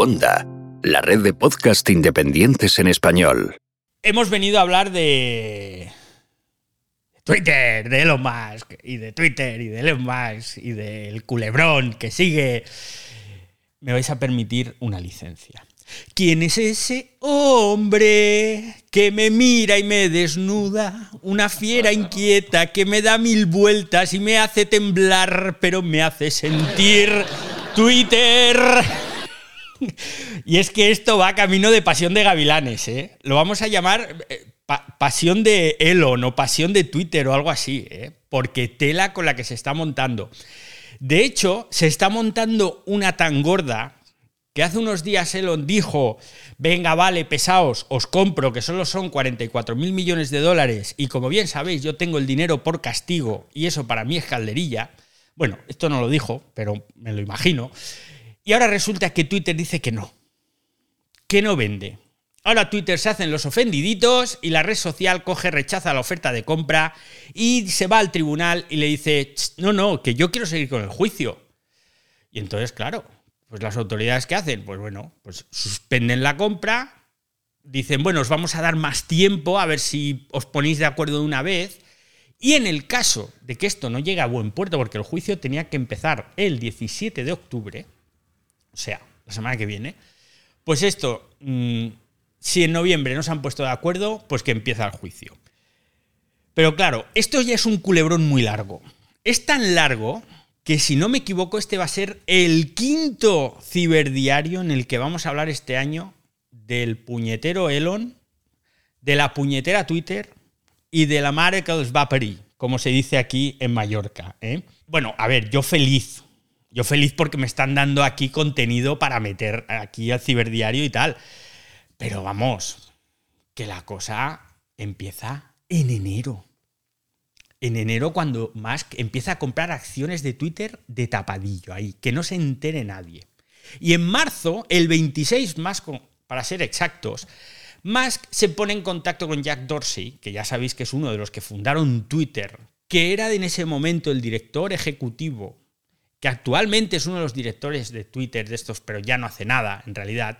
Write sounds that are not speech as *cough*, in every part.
Wanda, la red de podcast independientes en español. Hemos venido a hablar de Twitter, de Elon Musk, y de Twitter, y de Elon Musk, y del culebrón que sigue. Me vais a permitir una licencia. ¿Quién es ese hombre que me mira y me desnuda? Una fiera inquieta que me da mil vueltas y me hace temblar, pero me hace sentir Twitter. Y es que esto va camino de pasión de gavilanes, ¿eh? Lo vamos a llamar eh, pasión de Elon o pasión de Twitter o algo así, ¿eh? Porque tela con la que se está montando. De hecho, se está montando una tan gorda que hace unos días Elon dijo, venga, vale, pesaos, os compro, que solo son 44 mil millones de dólares, y como bien sabéis, yo tengo el dinero por castigo, y eso para mí es calderilla. Bueno, esto no lo dijo, pero me lo imagino. Y ahora resulta que Twitter dice que no, que no vende. Ahora Twitter se hacen los ofendiditos y la red social coge, rechaza la oferta de compra y se va al tribunal y le dice, no, no, que yo quiero seguir con el juicio. Y entonces, claro, pues las autoridades que hacen, pues bueno, pues suspenden la compra, dicen, bueno, os vamos a dar más tiempo a ver si os ponéis de acuerdo de una vez. Y en el caso de que esto no llegue a buen puerto, porque el juicio tenía que empezar el 17 de octubre, o sea, la semana que viene, pues esto, mm, si en noviembre no se han puesto de acuerdo, pues que empieza el juicio. Pero claro, esto ya es un culebrón muy largo. Es tan largo que si no me equivoco, este va a ser el quinto ciberdiario en el que vamos a hablar este año del puñetero Elon, de la puñetera Twitter y de la mare que va como se dice aquí en Mallorca. ¿eh? Bueno, a ver, yo feliz. Yo feliz porque me están dando aquí contenido para meter aquí al ciberdiario y tal. Pero vamos, que la cosa empieza en enero en enero cuando Musk empieza a comprar acciones de Twitter de tapadillo ahí, que no se entere nadie. Y en marzo, el 26 más para ser exactos, Musk se pone en contacto con Jack Dorsey, que ya sabéis que es uno de los que fundaron Twitter, que era en ese momento el director ejecutivo, que actualmente es uno de los directores de Twitter de estos, pero ya no hace nada en realidad,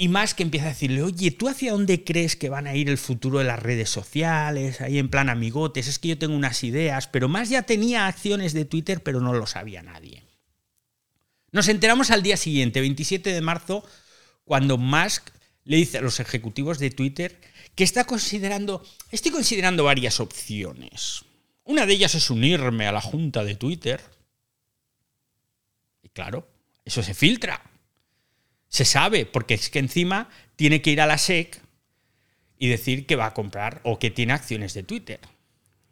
y más que empieza a decirle, oye, ¿tú hacia dónde crees que van a ir el futuro de las redes sociales? Ahí en plan amigotes, es que yo tengo unas ideas, pero más ya tenía acciones de Twitter, pero no lo sabía nadie. Nos enteramos al día siguiente, 27 de marzo, cuando Musk le dice a los ejecutivos de Twitter que está considerando, estoy considerando varias opciones. Una de ellas es unirme a la junta de Twitter. Claro, eso se filtra. Se sabe, porque es que encima tiene que ir a la SEC y decir que va a comprar o que tiene acciones de Twitter.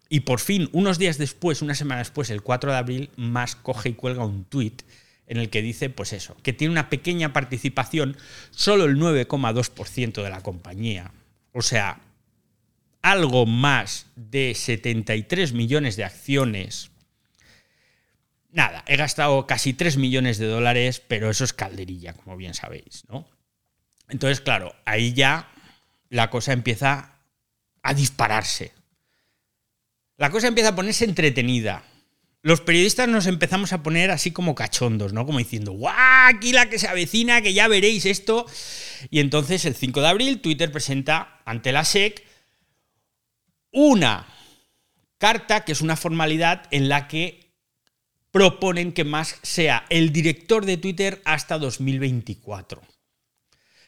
Y por fin, unos días después, una semana después, el 4 de abril, Musk coge y cuelga un tuit en el que dice, pues eso, que tiene una pequeña participación, solo el 9,2% de la compañía. O sea, algo más de 73 millones de acciones Nada, he gastado casi 3 millones de dólares, pero eso es calderilla, como bien sabéis, ¿no? Entonces, claro, ahí ya la cosa empieza a dispararse. La cosa empieza a ponerse entretenida. Los periodistas nos empezamos a poner así como cachondos, ¿no? Como diciendo, ¡guau! Aquí la que se avecina, que ya veréis esto. Y entonces el 5 de abril Twitter presenta ante la SEC una carta que es una formalidad en la que proponen que Musk sea el director de Twitter hasta 2024.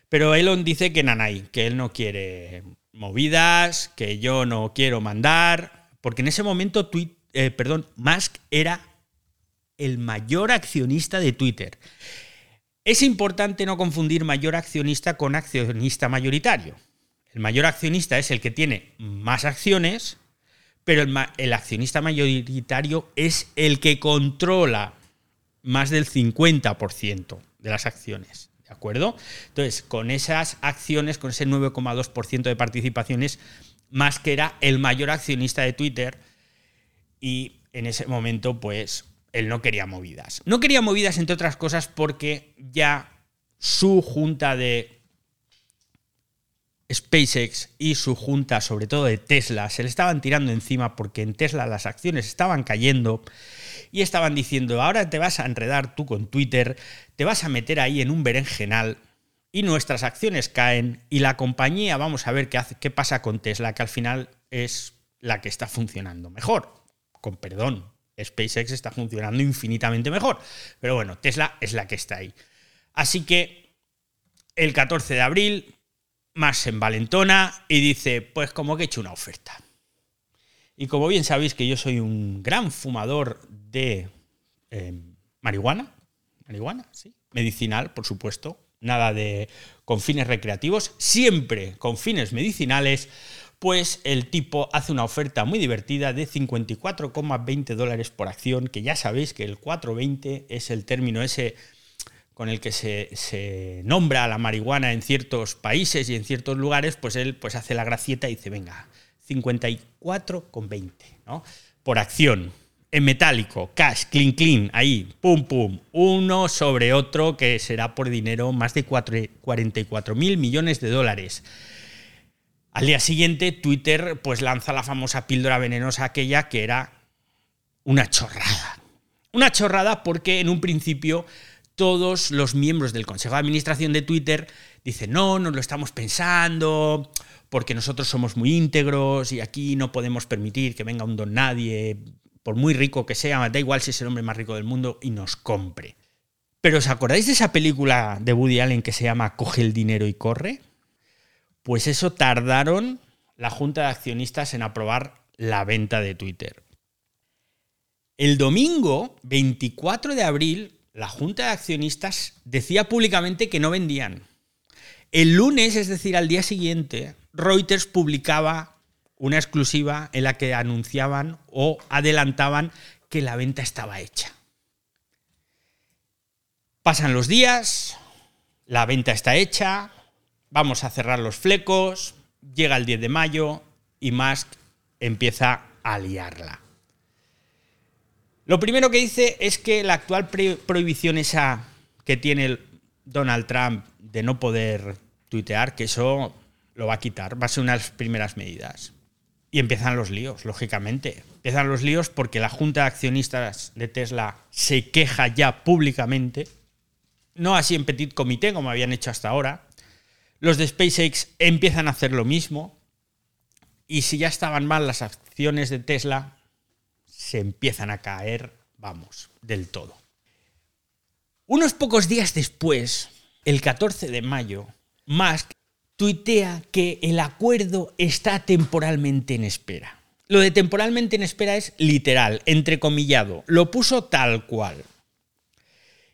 Pero Elon dice que nanay, que él no quiere movidas, que yo no quiero mandar, porque en ese momento eh, perdón, Musk era el mayor accionista de Twitter. Es importante no confundir mayor accionista con accionista mayoritario. El mayor accionista es el que tiene más acciones pero el, accionista mayoritario es el que controla más del 50% de las acciones. ¿De acuerdo? Entonces, con esas acciones, con ese 9,2% de participaciones, más que era el mayor accionista de Twitter y en ese momento, pues, él no quería movidas. No quería movidas, entre otras cosas, porque ya su junta de SpaceX y su junta, sobre todo de Tesla, se le estaban tirando encima porque en Tesla las acciones estaban cayendo y estaban diciendo, ahora te vas a enredar tú con Twitter, te vas a meter ahí en un berenjenal y nuestras acciones caen y la compañía, vamos a ver qué, hace, qué pasa con Tesla, que al final es la que está funcionando mejor. Con perdón, SpaceX está funcionando infinitamente mejor. Pero bueno, Tesla es la que está ahí. Así que el 14 de abril, más en Valentona y dice, pues como que he hecho una oferta. Y como bien sabéis que yo soy un gran fumador de eh, marihuana, marihuana, sí, medicinal, por supuesto, nada de con fines recreativos, siempre con fines medicinales, pues el tipo hace una oferta muy divertida de 54,20 dólares por acción, que ya sabéis que el 420 es el término ese con el que se, nombra la marihuana en ciertos países y en ciertos lugares, pues él pues hace la gracieta y dice, venga, 54,20, ¿no? Por acción, en metálico, cash, clean, clean, ahí, pum, pum, uno sobre otro que será por dinero más de 44 mil millones de dólares. Al día siguiente, Twitter pues lanza la famosa píldora venenosa aquella que era una chorrada. Una chorrada porque en un principio todos los miembros del Consejo de Administración de Twitter dicen, no, no lo estamos pensando, porque nosotros somos muy íntegros y aquí no podemos permitir que venga un don nadie, por muy rico que sea, da igual si es el hombre más rico del mundo, y nos compre. Pero ¿os acordáis de esa película de Woody Allen que se llama Coge el dinero y corre? Pues eso tardaron la Junta de Accionistas en aprobar la venta de Twitter. El domingo 24 de abril, la Junta de Accionistas decía públicamente que no vendían. El lunes, es decir, al día siguiente, Reuters publicaba una exclusiva en la que anunciaban o adelantaban que la venta estaba hecha. Pasan los días, la venta está hecha, vamos a cerrar los flecos, llega el 10 de mayo y Musk empieza a liarla. Lo primero que dice es que la actual prohibición esa que tiene Donald Trump de no poder tuitear, que eso lo va a quitar, va a ser una primeras medidas. Y empiezan los líos, lógicamente. Empiezan los líos porque la Junta de Accionistas de Tesla se queja ya públicamente, no así en petit comité como habían hecho hasta ahora. Los de SpaceX empiezan a hacer lo mismo. Y si ya estaban mal las acciones de Tesla, se empiezan a caer, vamos, del todo. Unos pocos días después, el 14 de mayo, Musk tuitea que el acuerdo está temporalmente en espera. Lo de temporalmente en espera es literal, entrecomillado. Lo puso tal cual.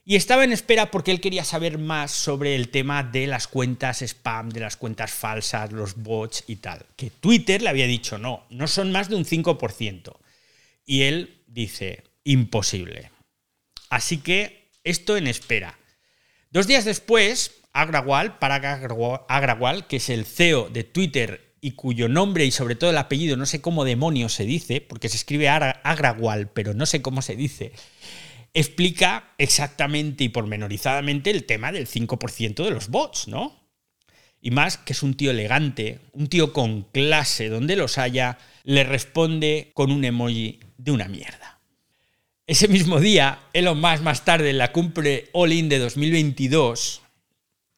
Y estaba en espera porque él quería saber más sobre el tema de las cuentas spam, de las cuentas falsas, los bots y tal. Que Twitter le había dicho, no, no son más de un 5%. Y él dice, imposible. Así que esto en espera. Dos días después, Agrawal, para Agrawal, que es el CEO de Twitter y cuyo nombre y sobre todo el apellido no sé cómo demonios se dice, porque se escribe Agrawal, pero no sé cómo se dice, explica exactamente y pormenorizadamente el tema del 5% de los bots, ¿no? Y más que es un tío elegante, un tío con clase, donde los haya, le responde con un emoji de una mierda. Ese mismo día, Elon Musk más tarde en la cumbre All In de 2022,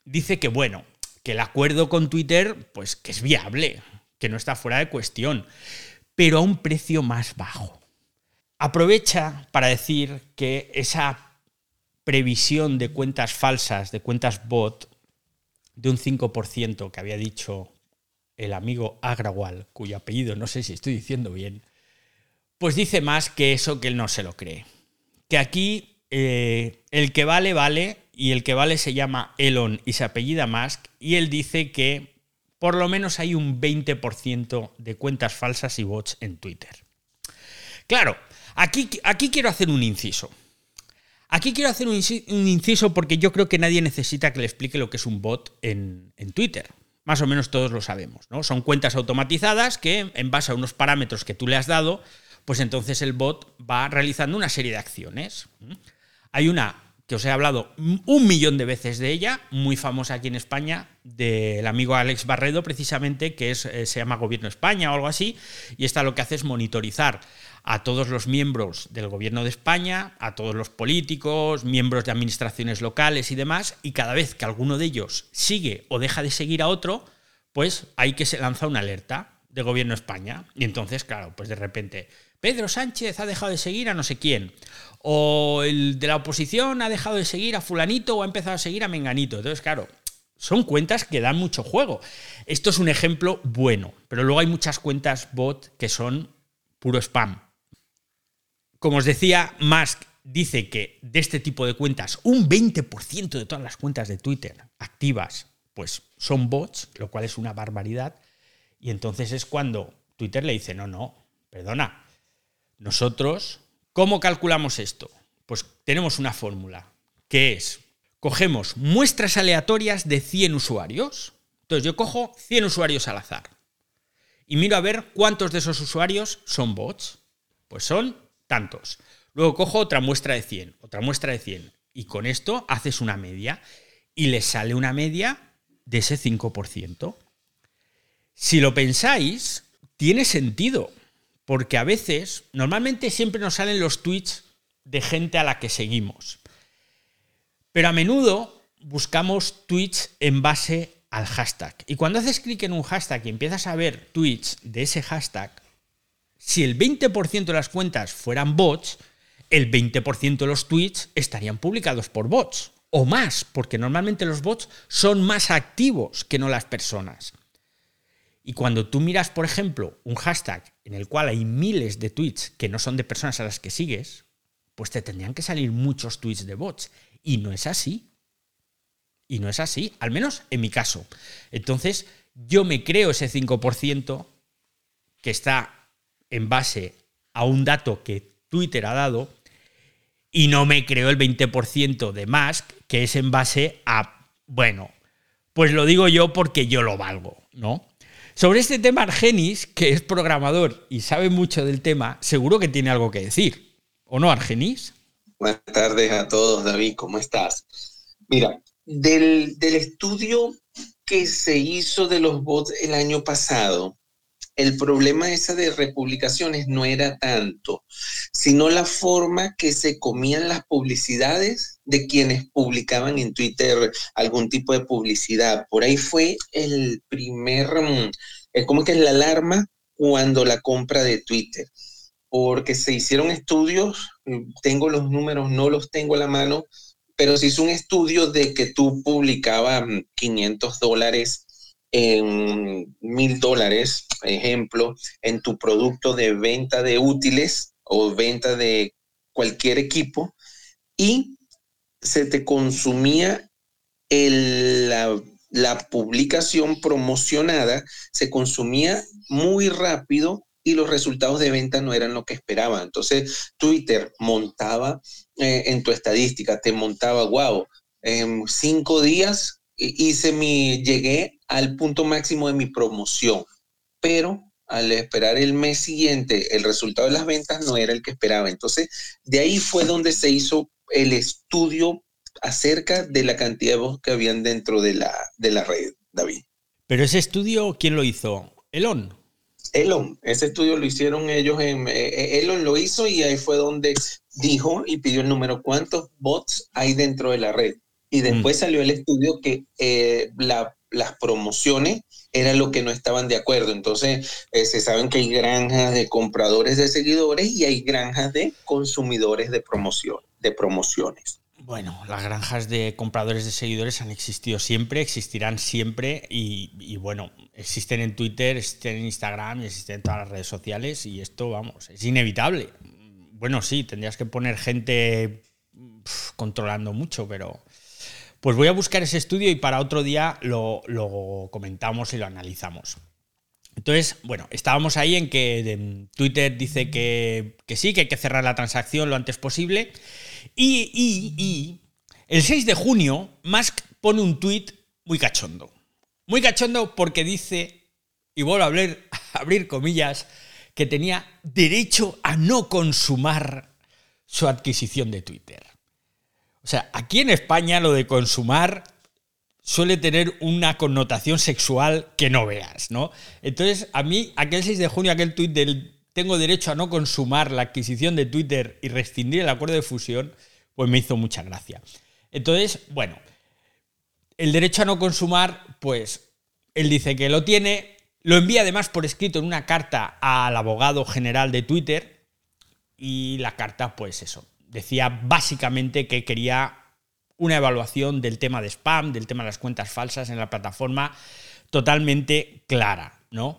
dice que bueno, que el acuerdo con Twitter, pues que es viable, que no está fuera de cuestión, pero a un precio más bajo. Aprovecha para decir que esa previsión de cuentas falsas, de cuentas bot, de un 5% que había dicho el amigo Agrawal, cuyo apellido no sé si estoy diciendo bien, pues dice más que eso que él no se lo cree. Que aquí eh, el que vale, vale, y el que vale se llama Elon y se apellida Musk, y él dice que por lo menos hay un 20% de cuentas falsas y bots en Twitter. Claro, aquí, aquí quiero hacer un inciso. Aquí quiero hacer un, inciso porque yo creo que nadie necesita que le explique lo que es un bot en, en Twitter. Más o menos todos lo sabemos, ¿no? Son cuentas automatizadas que, en base a unos parámetros que tú le has dado, pues entonces el bot va realizando una serie de acciones. Hay una que os he hablado un millón de veces de ella, muy famosa aquí en España, del amigo Alex Barredo, precisamente, que es, eh, se llama Gobierno España o algo así, y esta lo que hace es monitorizar a todos los miembros del gobierno de España, a todos los políticos, miembros de administraciones locales y demás, y cada vez que alguno de ellos sigue o deja de seguir a otro, pues hay que se lanza una alerta de gobierno España. Y entonces, claro, pues de repente, Pedro Sánchez ha dejado de seguir a no sé quién, o el de la oposición ha dejado de seguir a fulanito o ha empezado a seguir a menganito. Entonces, claro, son cuentas que dan mucho juego. Esto es un ejemplo bueno, pero luego hay muchas cuentas bot que son puro spam. Como os decía, Musk dice que de este tipo de cuentas, un 20% de todas las cuentas de Twitter activas, pues son bots, lo cual es una barbaridad. Y entonces es cuando Twitter le dice, no, no, perdona, nosotros ¿Cómo calculamos esto? Pues tenemos una fórmula, que es, cogemos muestras aleatorias de 100 usuarios. Entonces yo cojo 100 usuarios al azar y miro a ver cuántos de esos usuarios son bots. Pues son tantos. Luego cojo otra muestra de 100, otra muestra de 100. Y con esto haces una media. Y le sale una media de ese 5%. Si lo pensáis, tiene sentido. Porque a veces, normalmente siempre nos salen los tweets de gente a la que seguimos. Pero a menudo buscamos tweets en base al hashtag. Y cuando haces clic en un hashtag y empiezas a ver tweets de ese hashtag, si el 20% de las cuentas fueran bots, el 20% de los tweets estarían publicados por bots. O más, porque normalmente los bots son más activos que no las personas. Y cuando tú miras, por ejemplo, un hashtag en el cual hay miles de tweets que no son de personas a las que sigues, pues te tendrían que salir muchos tweets de bots. Y no es así. Y no es así, al menos en mi caso. Entonces, yo me creo ese 5% que está en base a un dato que Twitter ha dado y no me creo el 20% de Musk que es en base a, bueno, pues lo digo yo porque yo lo valgo, ¿no? Sobre este tema, Argenis, que es programador y sabe mucho del tema, seguro que tiene algo que decir. ¿O no, Argenis? Buenas tardes a todos, David, ¿cómo estás? Mira, del, del estudio que se hizo de los bots el año pasado, el problema esa de republicaciones no era tanto, sino la forma que se comían las publicidades de quienes publicaban en Twitter algún tipo de publicidad. Por ahí fue el primer, mm, ¿cómo que es la alarma cuando la compra de Twitter? Porque se hicieron estudios, mm, tengo los números, no los tengo a la mano, pero se hizo un estudio de que tú publicabas 500 mm, dólares en mil dólares, ejemplo, en tu producto de venta de útiles o venta de cualquier equipo y se te consumía la, publicación promocionada, se consumía muy rápido y los resultados de venta no eran lo que esperaban. Entonces, Twitter montaba eh, en tu estadística, te montaba, wow, en cinco días hice mi, llegué al punto máximo de mi promoción, pero al esperar el mes siguiente, el resultado de las ventas no era el que esperaba. Entonces, de ahí fue donde se hizo el estudio acerca de la cantidad de voz que habían dentro de la, de la red, David. Pero ese estudio, ¿quién lo hizo? Elon. Elon, ese estudio lo hicieron ellos, en, eh, eh, Elon lo hizo y ahí fue donde dijo y pidió el número cuántos bots hay dentro de la red. Y después mm. salió el estudio que eh, las promociones era lo que no estaban de acuerdo. Entonces, eh, se saben que hay granjas de compradores de seguidores y hay granjas de consumidores de, promoción, promociones. Bueno, las granjas de compradores de seguidores han existido siempre, existirán siempre y, y, bueno, existen en Twitter, existen en Instagram y existen en todas las redes sociales y esto, vamos, es inevitable. Bueno, sí, tendrías que poner gente controlando mucho, pero pues voy a buscar ese estudio y para otro día lo, comentamos y lo analizamos. Entonces, bueno, estábamos ahí en que Twitter dice que, sí, que hay que cerrar la transacción lo antes posible. Y, el 6 de junio, Musk pone un tweet muy cachondo. Muy cachondo porque dice, y vuelvo a abrir, a *laughs* abrir comillas, que tenía derecho a no consumar su adquisición de Twitter. O sea, aquí en España lo de consumar suele tener una connotación sexual que no veas, ¿no? Entonces, a mí, aquel 6 de junio, aquel tuit del tengo derecho a no consumar la adquisición de Twitter y rescindir el acuerdo de fusión, pues me hizo mucha gracia. Entonces, bueno, el derecho a no consumar, pues él dice que lo tiene, lo envía además por escrito en una carta al abogado general de Twitter y la carta, pues eso, decía básicamente que quería una evaluación del tema de spam, del tema de las cuentas falsas en la plataforma totalmente clara, ¿no?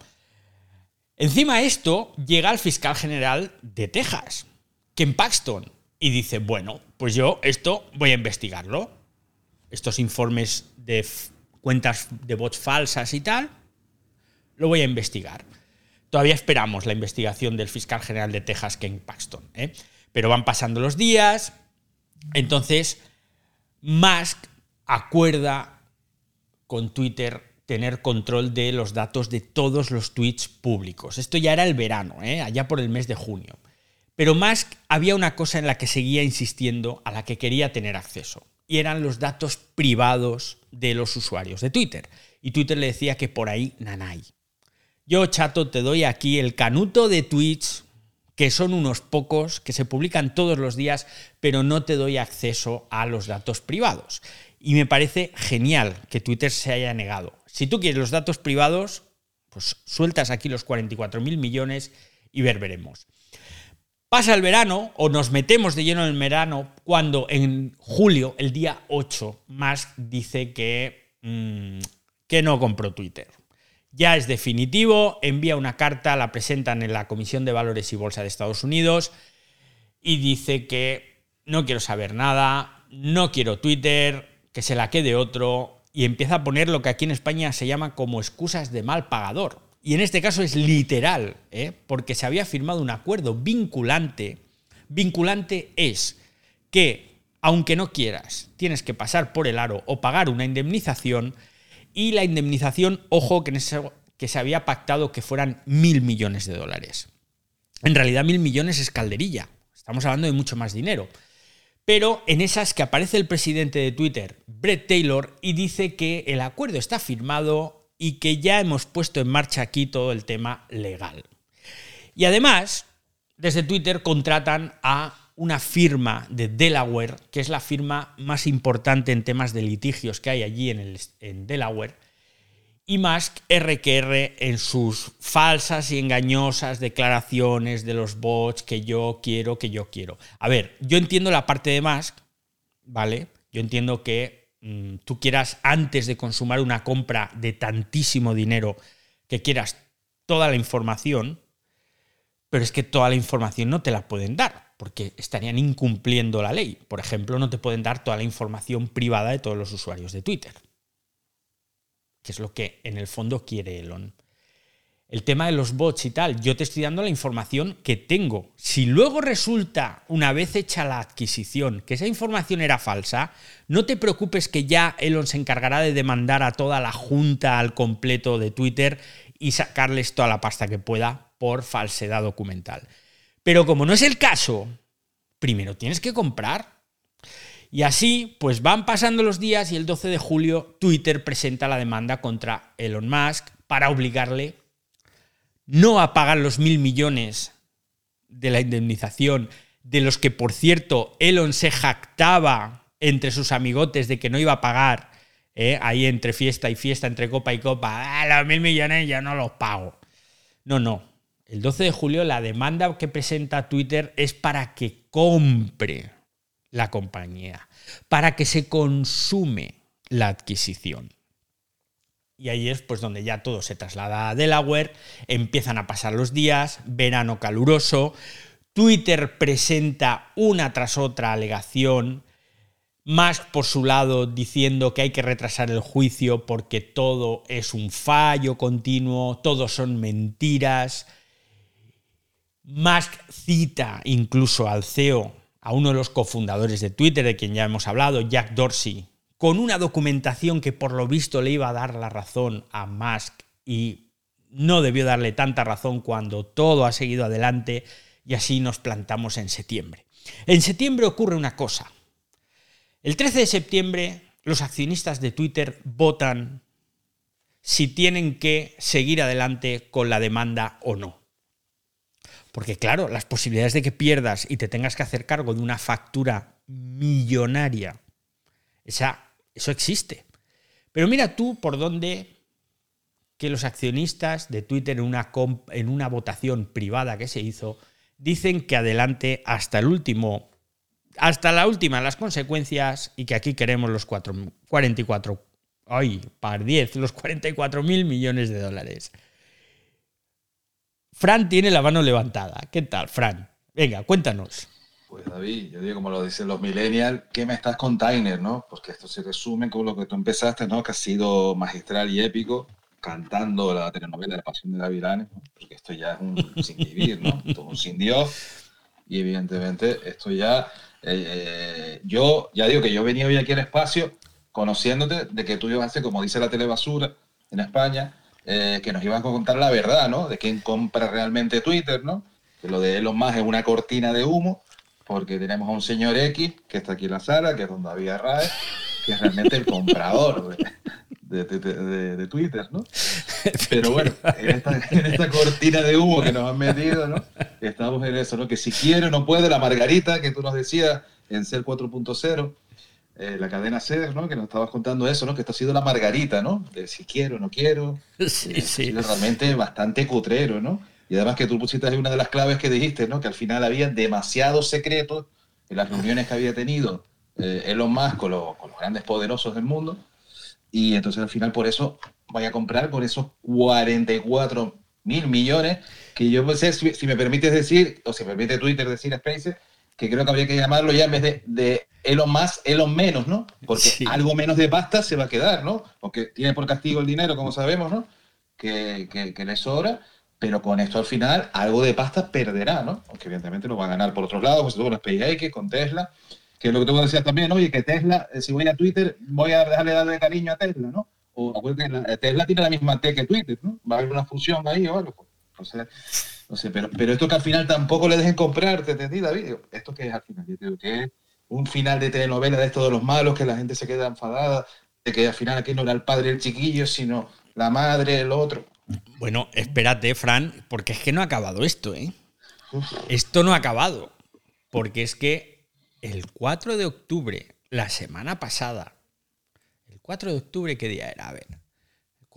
Encima de esto llega el fiscal general de Texas, Ken Paxton, y dice, bueno, pues yo esto voy a investigarlo. Estos informes de cuentas de bots falsas y tal, lo voy a investigar. Todavía esperamos la investigación del fiscal general de Texas, Ken Paxton. ¿eh? Pero van pasando los días. Entonces, Musk acuerda con Twitter tener control de los datos de todos los tweets públicos. Esto ya era el verano, ¿eh? allá por el mes de junio. Pero Musk había una cosa en la que seguía insistiendo, a la que quería tener acceso, y eran los datos privados de los usuarios de Twitter. Y Twitter le decía que por ahí nanay. Yo, chato, te doy aquí el canuto de tweets, que son unos pocos, que se publican todos los días, pero no te doy acceso a los datos privados. Y me parece genial que Twitter se haya negado. Si tú quieres los datos privados, pues sueltas aquí los 44 mil millones y ver veremos. Pasa el verano o nos metemos de lleno en el verano cuando en julio, el día 8, Musk dice que, mm, que no compró Twitter. Ya es definitivo, envía una carta, la presentan en la Comisión de Valores y Bolsa de Estados Unidos y dice que no quiero saber nada, no quiero Twitter, que se la quede otro y empieza a poner lo que aquí en España se llama como excusas de mal pagador. Y en este caso es literal, ¿eh? porque se había firmado un acuerdo vinculante. Vinculante es que, aunque no quieras, tienes que pasar por el aro o pagar una indemnización. Y la indemnización, ojo, que, que se había pactado que fueran mil millones de dólares. En realidad, mil millones es calderilla. Estamos hablando de mucho más dinero. Pero en esas que aparece el presidente de Twitter, Brett Taylor, y dice que el acuerdo está firmado y que ya hemos puesto en marcha aquí todo el tema legal. Y además, desde Twitter contratan a una firma de Delaware, que es la firma más importante en temas de litigios que hay allí en, el, Delaware, y Musk RQR en sus falsas y engañosas declaraciones de los bots que yo quiero, que yo quiero. A ver, yo entiendo la parte de Musk, ¿vale? Yo entiendo que mm, tú quieras, antes de consumar una compra de tantísimo dinero, que quieras toda la información, pero es que toda la información no te la pueden dar, porque estarían incumpliendo la ley. Por ejemplo, no te pueden dar toda la información privada de todos los usuarios de Twitter que es lo que en el fondo quiere Elon. El tema de los bots y tal, yo te estoy dando la información que tengo. Si luego resulta, una vez hecha la adquisición, que esa información era falsa, no te preocupes que ya Elon se encargará de demandar a toda la junta al completo de Twitter y sacarles toda la pasta que pueda por falsedad documental. Pero como no es el caso, primero tienes que comprar. Y así, pues van pasando los días y el 12 de julio Twitter presenta la demanda contra Elon Musk para obligarle no a pagar los mil millones de la indemnización, de los que, por cierto, Elon se jactaba entre sus amigotes de que no iba a pagar, ¿eh? ahí entre fiesta y fiesta, entre copa y copa, ah, los mil millones ya no los pago. No, no. El 12 de julio la demanda que presenta Twitter es para que compre la compañía, para que se consume la adquisición. Y ahí es pues donde ya todo se traslada a Delaware, empiezan a pasar los días, verano caluroso, Twitter presenta una tras otra alegación, Musk por su lado diciendo que hay que retrasar el juicio porque todo es un fallo continuo, todo son mentiras. Musk cita incluso al CEO a uno de los cofundadores de Twitter, de quien ya hemos hablado, Jack Dorsey, con una documentación que por lo visto le iba a dar la razón a Musk y no debió darle tanta razón cuando todo ha seguido adelante y así nos plantamos en septiembre. En septiembre ocurre una cosa. El 13 de septiembre los accionistas de Twitter votan si tienen que seguir adelante con la demanda o no. Porque claro, las posibilidades de que pierdas y te tengas que hacer cargo de una factura millonaria, esa, eso existe. Pero mira tú por dónde que los accionistas de Twitter en una, en una votación privada que se hizo dicen que adelante hasta el último, hasta la última las consecuencias y que aquí queremos los 44 ay, par 10, los 44 mil millones de dólares. Fran tiene la mano levantada. ¿Qué tal, Fran? Venga, cuéntanos. Pues David, yo digo como lo dicen los millennials, ¿qué me estás container, no? Porque esto se resume con lo que tú empezaste, ¿no? Que ha sido magistral y épico, cantando la telenovela La Pasión de Gavilanes, ¿no? porque esto ya es un sin vivir, ¿no? *laughs* Esto es un sin Dios. Y evidentemente esto ya... Eh, eh, yo ya digo que yo venía hoy aquí al espacio conociéndote de que tú hacer, como dice la telebasura en España, eh, que nos iban a contar la verdad, ¿no? De quién compra realmente Twitter, ¿no? Que lo de Elon Musk es una cortina de humo, porque tenemos a un señor X que está aquí en la sala, que es don David Arraez, que es realmente el comprador de, Twitter, ¿no? Pero bueno, en esta, en esta, cortina de humo que nos han metido, ¿no? Estamos en eso, ¿no? Que si quiere no puede, la margarita que tú nos decías en Ser 4.0, eh, la cadena SER, ¿no? Que nos estabas contando eso, ¿no? Que esto ha sido la margarita, ¿no? De si quiero, no quiero. *laughs* Sí, eh, sí. realmente bastante cutrero, ¿no? Y además que tú pusiste ahí una de las claves que dijiste, ¿no? Que al final había demasiados secretos en las reuniones que había tenido eh, Elon Musk con, los grandes poderosos del mundo. Y entonces al final por eso voy a comprar por esos 44 mil millones que yo no sé si, me permites decir, o si me permite Twitter decir a Spaces, que creo que habría que llamarlo ya en vez de, de Elon más, Elon menos, ¿no? Porque algo menos de pasta se va a quedar, ¿no? Porque tiene por castigo el dinero, como sabemos, ¿no? Que, que, le sobra, pero con esto al final algo de pasta perderá, ¿no? Aunque evidentemente lo va a ganar por otros lados, pues con SpaceX, con Tesla, que es lo que que decir también, oye, que Tesla, eh, si voy a Twitter, voy a dejarle darle cariño a Tesla, ¿no? O acuérdense, Tesla tiene la misma T que Twitter, ¿no? Va a haber una fusión ahí o algo. Pues, sea, no sé, pero, pero esto que al final tampoco le dejen comprar, ¿te entendí, David? Esto que es al final, yo digo que es un final de telenovela de esto de los malos, que la gente se queda enfadada, de que al final aquí no era el padre el chiquillo, sino la madre, el otro. Bueno, espérate, Fran, porque es que no ha acabado esto, ¿eh? Esto no ha acabado. Porque es que el 4 de octubre, la semana pasada, el 4 de octubre, ¿qué día era? A ver.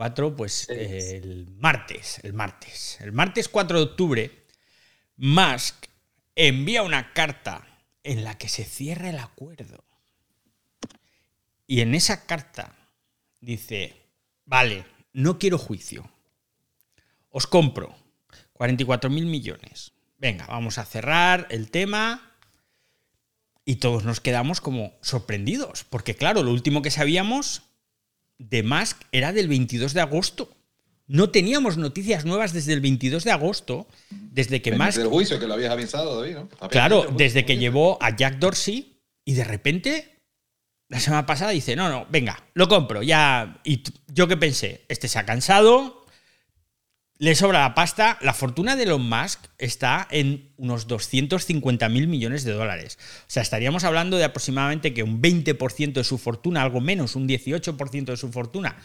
4, pues el martes, el martes. El martes 4 de octubre, Musk envía una carta en la que se cierra el acuerdo. Y en esa carta dice, vale, no quiero juicio. Os compro 44 mil millones. Venga, vamos a cerrar el tema. Y todos nos quedamos como sorprendidos, porque claro, lo último que sabíamos de Musk era del 22 de agosto. No teníamos noticias nuevas desde el 22 de agosto, desde que Musk... el juicio que lo habías avisado, David, ¿no? Claro, desde que llevó a Jack Dorsey y de repente, la semana pasada dice, no, no, venga, lo compro, ya... Y yo qué pensé, este se ha cansado, le sobra la pasta. La fortuna de Elon Musk está en unos 250 mil millones de dólares. O sea, estaríamos hablando de aproximadamente que un 20% de su fortuna, algo menos, un 18% de su fortuna.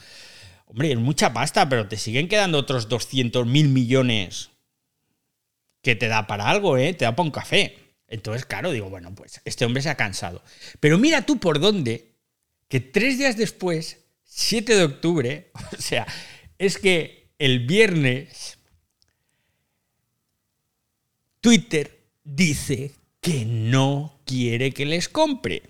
Hombre, es mucha pasta, pero te siguen quedando otros 200 mil millones que te da para algo, ¿eh? Te da para un café. Entonces, claro, digo, bueno, pues este hombre se ha cansado. Pero mira tú por dónde, que tres días después, 7 de octubre, *laughs* o sea, es que el viernes, Twitter dice que no quiere que les compre.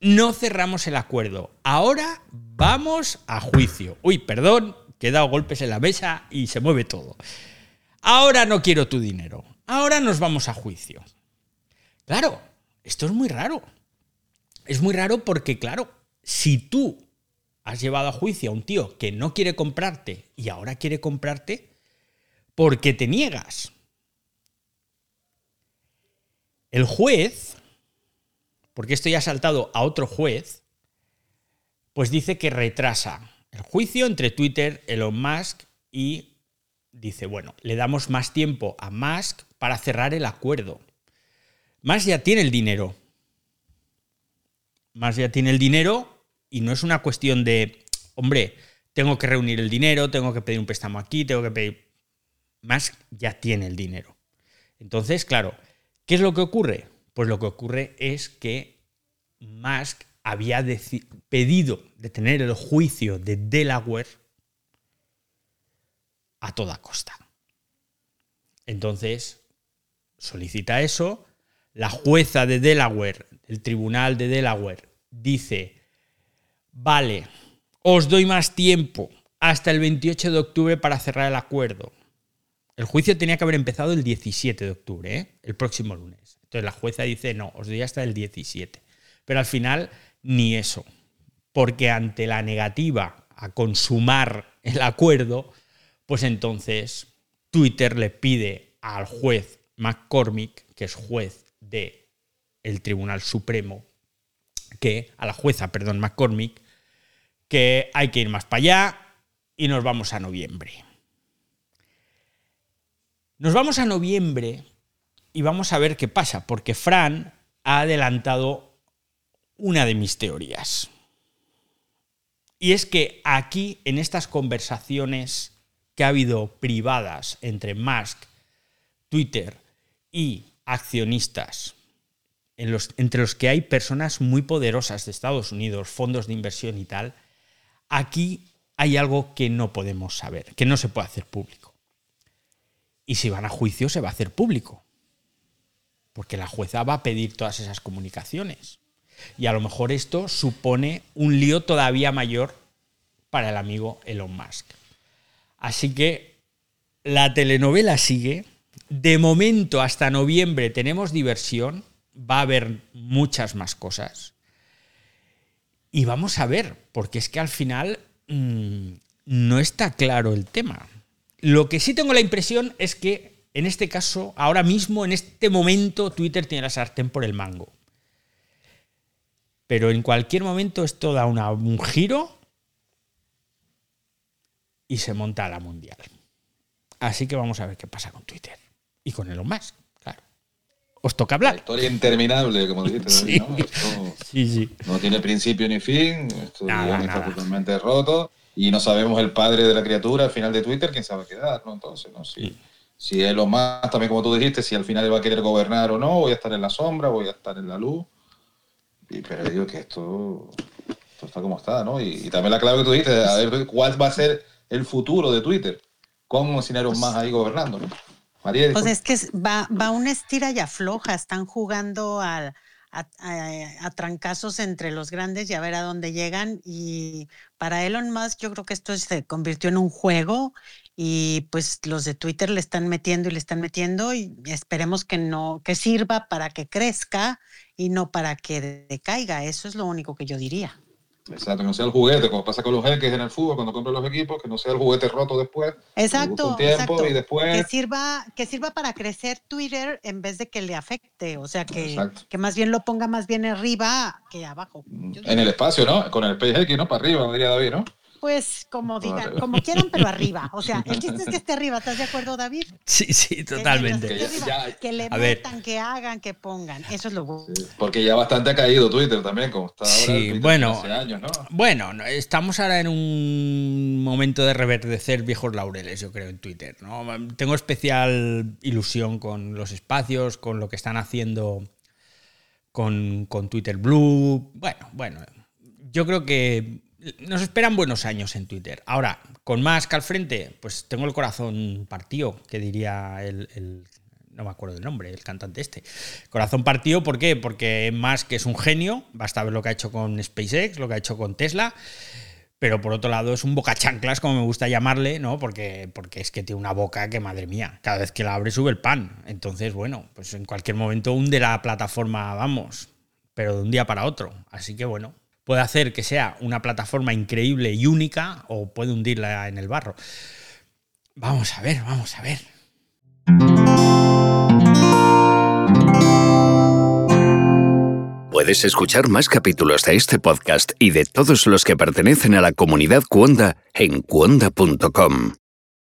No cerramos el acuerdo. Ahora vamos a juicio. Uy, perdón, que he dado golpes en la mesa y se mueve todo. Ahora no quiero tu dinero. Ahora nos vamos a juicio. Claro, esto es muy raro. Es muy raro porque, claro, si tú has llevado a juicio a un tío que no quiere comprarte y ahora quiere comprarte porque te niegas. El juez, porque esto ya ha saltado a otro juez, pues dice que retrasa el juicio entre Twitter, Elon Musk y dice, bueno, le damos más tiempo a Musk para cerrar el acuerdo. Musk ya tiene el dinero. Más ya tiene el dinero y no es una cuestión de, hombre, tengo que reunir el dinero, tengo que pedir un préstamo aquí, tengo que pedir... Más ya tiene el dinero. Entonces, claro, ¿qué es lo que ocurre? Pues lo que ocurre es que Musk había pedido de tener el juicio de Delaware a toda costa. Entonces, solicita eso, la jueza de Delaware, el tribunal de Delaware, dice, vale, os doy más tiempo hasta el 28 de octubre para cerrar el acuerdo. El juicio tenía que haber empezado el 17 de octubre, ¿eh? el próximo lunes. Entonces la jueza dice, no, os doy hasta el 17. Pero al final ni eso, porque ante la negativa a consumar el acuerdo, pues entonces Twitter le pide al juez McCormick, que es juez del el Tribunal Supremo, que a la jueza, perdón, McCormick, que hay que ir más para allá y nos vamos a noviembre. Nos vamos a noviembre y vamos a ver qué pasa, porque Fran ha adelantado una de mis teorías. Y es que aquí, en estas conversaciones que ha habido privadas entre Musk, Twitter y accionistas, entre los que hay personas muy poderosas de Estados Unidos, fondos de inversión y tal, aquí hay algo que no podemos saber, que no se puede hacer público. Y si van a juicio se va a hacer público, porque la jueza va a pedir todas esas comunicaciones. Y a lo mejor esto supone un lío todavía mayor para el amigo Elon Musk. Así que la telenovela sigue. De momento hasta noviembre tenemos diversión. Va a haber muchas más cosas. Y vamos a ver, porque es que al final mm, no está claro el tema. Lo que sí tengo la impresión es que en este caso, ahora mismo, en este momento, Twitter tiene la sartén por el mango pero en cualquier momento esto da un giro y se monta a la mundial. Así que vamos a ver qué pasa con Twitter y con Elon Musk. Os toca hablar. historia interminable, como dijiste, sí. ¿no? *laughs* sí, sí. no tiene principio ni fin, esto está totalmente roto y no sabemos el padre de la criatura al final de Twitter quién sabe quedar, ¿no? Entonces, no. Si, si Elon Musk, también como tú dijiste, si al final va a querer gobernar o no, voy a estar en la sombra, voy a estar en la luz. Y, pero digo que esto, está como está, ¿no? Y, también la clave que tú dijiste, a ver cuál va a ser el futuro de Twitter. ¿Cómo sin pues, más ahí gobernando? ¿no? María, pues es que va, va una estira y afloja, están jugando a, a, trancazos entre los grandes y a ver a dónde llegan. Y para Elon Musk yo creo que esto se convirtió en un juego y pues los de Twitter le están metiendo y le están metiendo y esperemos que no, que sirva para que crezca y no para que decaiga. Eso es lo único que yo diría. Exacto, que no sea el juguete, como pasa con los jeques en el fútbol, cuando compran los equipos, que no sea el juguete roto después. Exacto, exacto. Y después... Que, sirva, que sirva para crecer Twitter en vez de que le afecte, o sea, que, que más bien lo ponga más bien arriba que abajo. En el espacio, ¿no? Con el PX, ¿no? Para arriba, diría David, ¿no? Pues como digan, como quieran, pero arriba. O sea, el chiste es que esté arriba, ¿estás de acuerdo, David? Sí, sí, totalmente. Que, le metan, que hagan, que pongan. Eso es lo bueno. porque ya bastante ha caído Twitter también, como está ahora. Sí, bueno, años, ¿no? bueno, estamos ahora en un momento de reverdecer viejos laureles, yo creo, en Twitter. ¿no? Tengo especial ilusión con los espacios, con lo que están haciendo con, con Twitter Blue. Bueno, bueno, yo creo que nos esperan buenos años en Twitter. Ahora, con que al frente, pues tengo el corazón partido, que diría el, no me acuerdo del nombre, el cantante este. Corazón partido, ¿por qué? Porque que es un genio, basta ver lo que ha hecho con SpaceX, lo que ha hecho con Tesla, pero por otro lado es un boca chanclas, como me gusta llamarle, ¿no? Porque, porque es que tiene una boca que, madre mía, cada vez que la abre sube el pan. Entonces, bueno, pues en cualquier momento hunde la plataforma, vamos, pero de un día para otro. Así que bueno, puede hacer que sea una plataforma increíble y única o puede hundirla en el barro. Vamos a ver, vamos a ver. Puedes escuchar más capítulos de este podcast y de todos los que pertenecen a la comunidad Cuonda en cuonda.com.